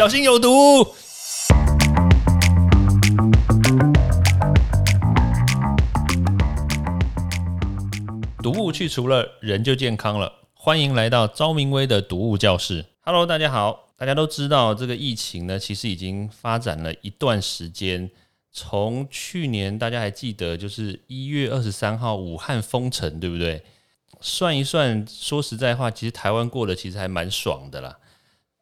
小心有毒。毒物去除了，人就健康了。欢迎来到昭明威的毒物教室。Hello，大家好。大家都知道，这个疫情呢，其实已经发展了一段时间。从去年，大家还记得，就是一月二十三号武汉封城，对不对？算一算，说实在话，其实台湾过得其实还蛮爽的啦。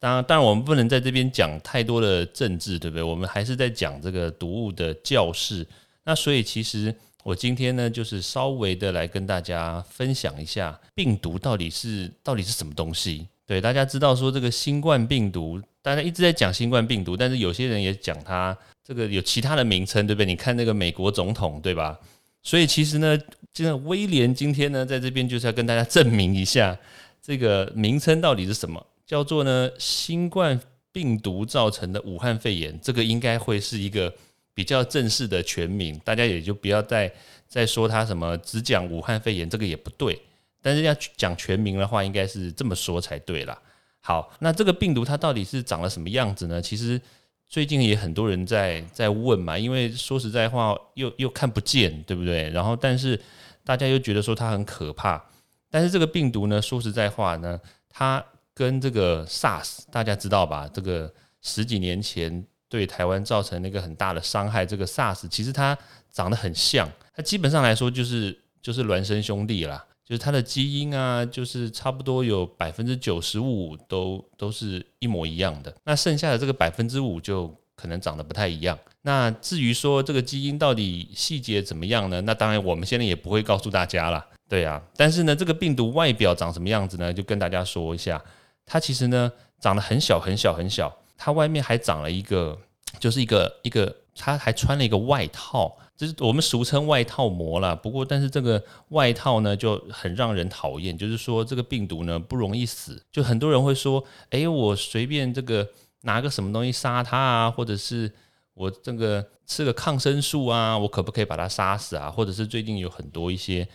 当然，当然，我们不能在这边讲太多的政治，对不对？我们还是在讲这个毒物的教室。那所以，其实。我今天呢，就是稍微的来跟大家分享一下病毒到底是到底是什么东西。对，大家知道说这个新冠病毒，大家一直在讲新冠病毒，但是有些人也讲它这个有其他的名称，对不对？你看那个美国总统，对吧？所以其实呢，就像威廉今天呢，在这边就是要跟大家证明一下这个名称到底是什么，叫做呢新冠病毒造成的武汉肺炎，这个应该会是一个。比较正式的全名，大家也就不要再再说它什么只讲武汉肺炎，这个也不对。但是要讲全名的话，应该是这么说才对啦。好，那这个病毒它到底是长了什么样子呢？其实最近也很多人在在问嘛，因为说实在话，又又看不见，对不对？然后但是大家又觉得说它很可怕。但是这个病毒呢，说实在话呢，它跟这个 SARS 大家知道吧？这个十几年前。对台湾造成那个很大的伤害，这个 SARS 其实它长得很像，它基本上来说就是就是孪生兄弟啦，就是它的基因啊，就是差不多有百分之九十五都都是一模一样的，那剩下的这个百分之五就可能长得不太一样。那至于说这个基因到底细节怎么样呢？那当然我们现在也不会告诉大家啦。对啊，但是呢，这个病毒外表长什么样子呢？就跟大家说一下，它其实呢长得很小很小很小。它外面还长了一个，就是一个一个，它还穿了一个外套，就是我们俗称外套膜啦。不过，但是这个外套呢就很让人讨厌，就是说这个病毒呢不容易死。就很多人会说，哎，我随便这个拿个什么东西杀它啊，或者是我这个吃个抗生素啊，我可不可以把它杀死啊？或者是最近有很多一些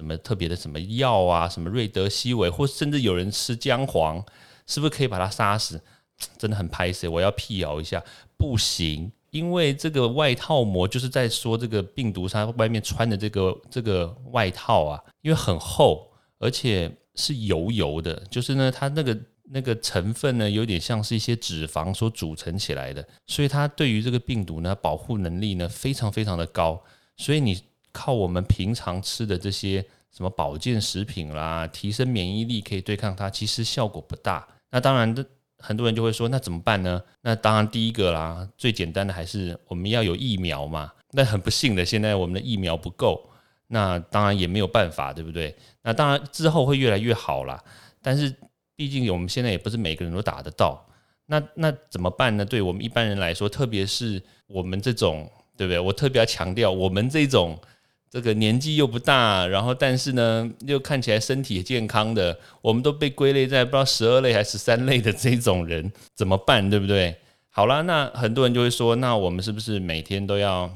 什么特别的什么药啊，什么瑞德西韦，或甚至有人吃姜黄，是不是可以把它杀死？真的很拍死，我要辟谣一下，不行，因为这个外套膜就是在说这个病毒它外面穿的这个这个外套啊，因为很厚，而且是油油的，就是呢，它那个那个成分呢，有点像是一些脂肪所组成起来的，所以它对于这个病毒呢，保护能力呢，非常非常的高，所以你靠我们平常吃的这些什么保健食品啦，提升免疫力可以对抗它，其实效果不大。那当然的。很多人就会说，那怎么办呢？那当然，第一个啦，最简单的还是我们要有疫苗嘛。那很不幸的，现在我们的疫苗不够，那当然也没有办法，对不对？那当然之后会越来越好啦。但是毕竟我们现在也不是每个人都打得到。那那怎么办呢？对我们一般人来说，特别是我们这种，对不对？我特别要强调，我们这种。这个年纪又不大，然后但是呢，又看起来身体健康的，我们都被归类在不知道十二类还是三类的这种人，怎么办？对不对？好了，那很多人就会说，那我们是不是每天都要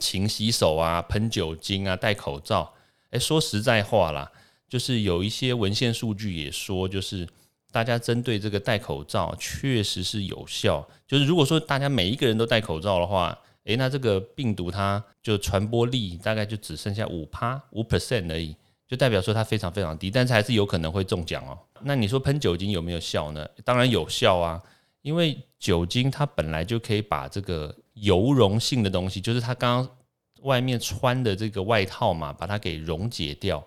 勤洗手啊，喷酒精啊，戴口罩？诶，说实在话啦，就是有一些文献数据也说，就是大家针对这个戴口罩确实是有效。就是如果说大家每一个人都戴口罩的话，诶，那这个病毒它就传播力大概就只剩下五趴五 percent 而已，就代表说它非常非常低，但是还是有可能会中奖哦。那你说喷酒精有没有效呢？当然有效啊，因为酒精它本来就可以把这个油溶性的东西，就是它刚刚外面穿的这个外套嘛，把它给溶解掉，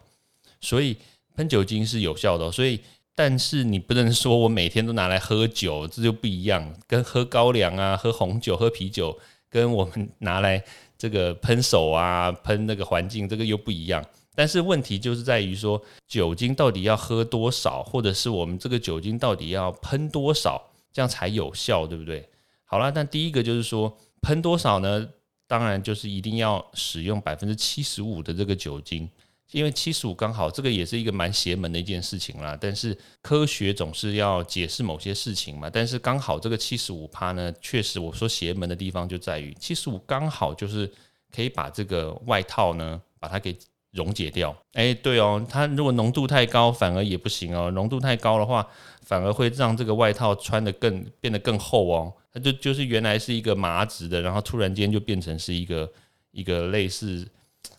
所以喷酒精是有效的。所以，但是你不能说我每天都拿来喝酒，这就不一样，跟喝高粱啊、喝红酒、喝啤酒。跟我们拿来这个喷手啊，喷那个环境，这个又不一样。但是问题就是在于说，酒精到底要喝多少，或者是我们这个酒精到底要喷多少，这样才有效，对不对？好了，那第一个就是说，喷多少呢？当然就是一定要使用百分之七十五的这个酒精。因为七十五刚好，这个也是一个蛮邪门的一件事情啦。但是科学总是要解释某些事情嘛。但是刚好这个七十五趴呢，确实我说邪门的地方就在于七十五刚好就是可以把这个外套呢，把它给溶解掉。哎，对哦，它如果浓度太高，反而也不行哦。浓度太高的话，反而会让这个外套穿的更变得更厚哦。它就就是原来是一个麻质的，然后突然间就变成是一个一个类似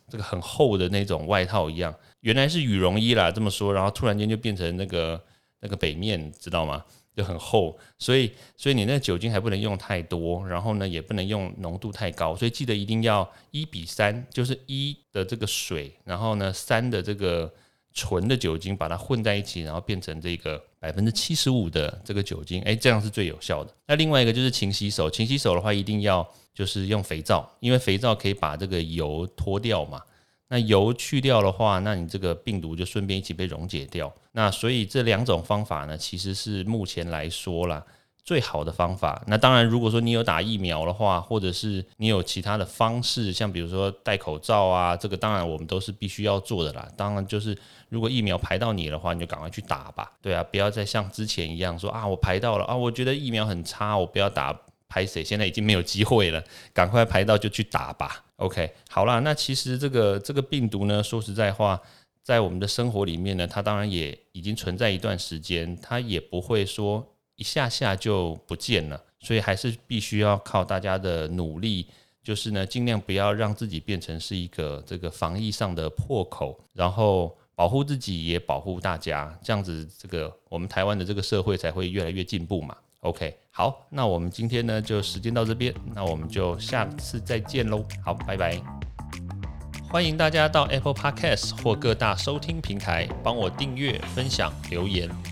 这个很厚的那种外套一样。原来是羽绒衣啦，这么说，然后突然间就变成那个那个北面，知道吗？就很厚，所以所以你那酒精还不能用太多，然后呢也不能用浓度太高，所以记得一定要一比三，就是一的这个水，然后呢三的这个纯的酒精把它混在一起，然后变成这个百分之七十五的这个酒精，哎，这样是最有效的。那另外一个就是勤洗手，勤洗手的话一定要就是用肥皂，因为肥皂可以把这个油脱掉嘛。那油去掉的话，那你这个病毒就顺便一起被溶解掉。那所以这两种方法呢，其实是目前来说啦最好的方法。那当然，如果说你有打疫苗的话，或者是你有其他的方式，像比如说戴口罩啊，这个当然我们都是必须要做的啦。当然就是如果疫苗排到你的话，你就赶快去打吧。对啊，不要再像之前一样说啊，我排到了啊，我觉得疫苗很差，我不要打。排谁？现在已经没有机会了，赶快排到就去打吧。OK，好啦，那其实这个这个病毒呢，说实在话，在我们的生活里面呢，它当然也已经存在一段时间，它也不会说一下下就不见了，所以还是必须要靠大家的努力，就是呢，尽量不要让自己变成是一个这个防疫上的破口，然后保护自己也保护大家，这样子这个我们台湾的这个社会才会越来越进步嘛。OK，好，那我们今天呢就时间到这边，那我们就下次再见喽。好，拜拜。欢迎大家到 Apple Podcast 或各大收听平台帮我订阅、分享、留言。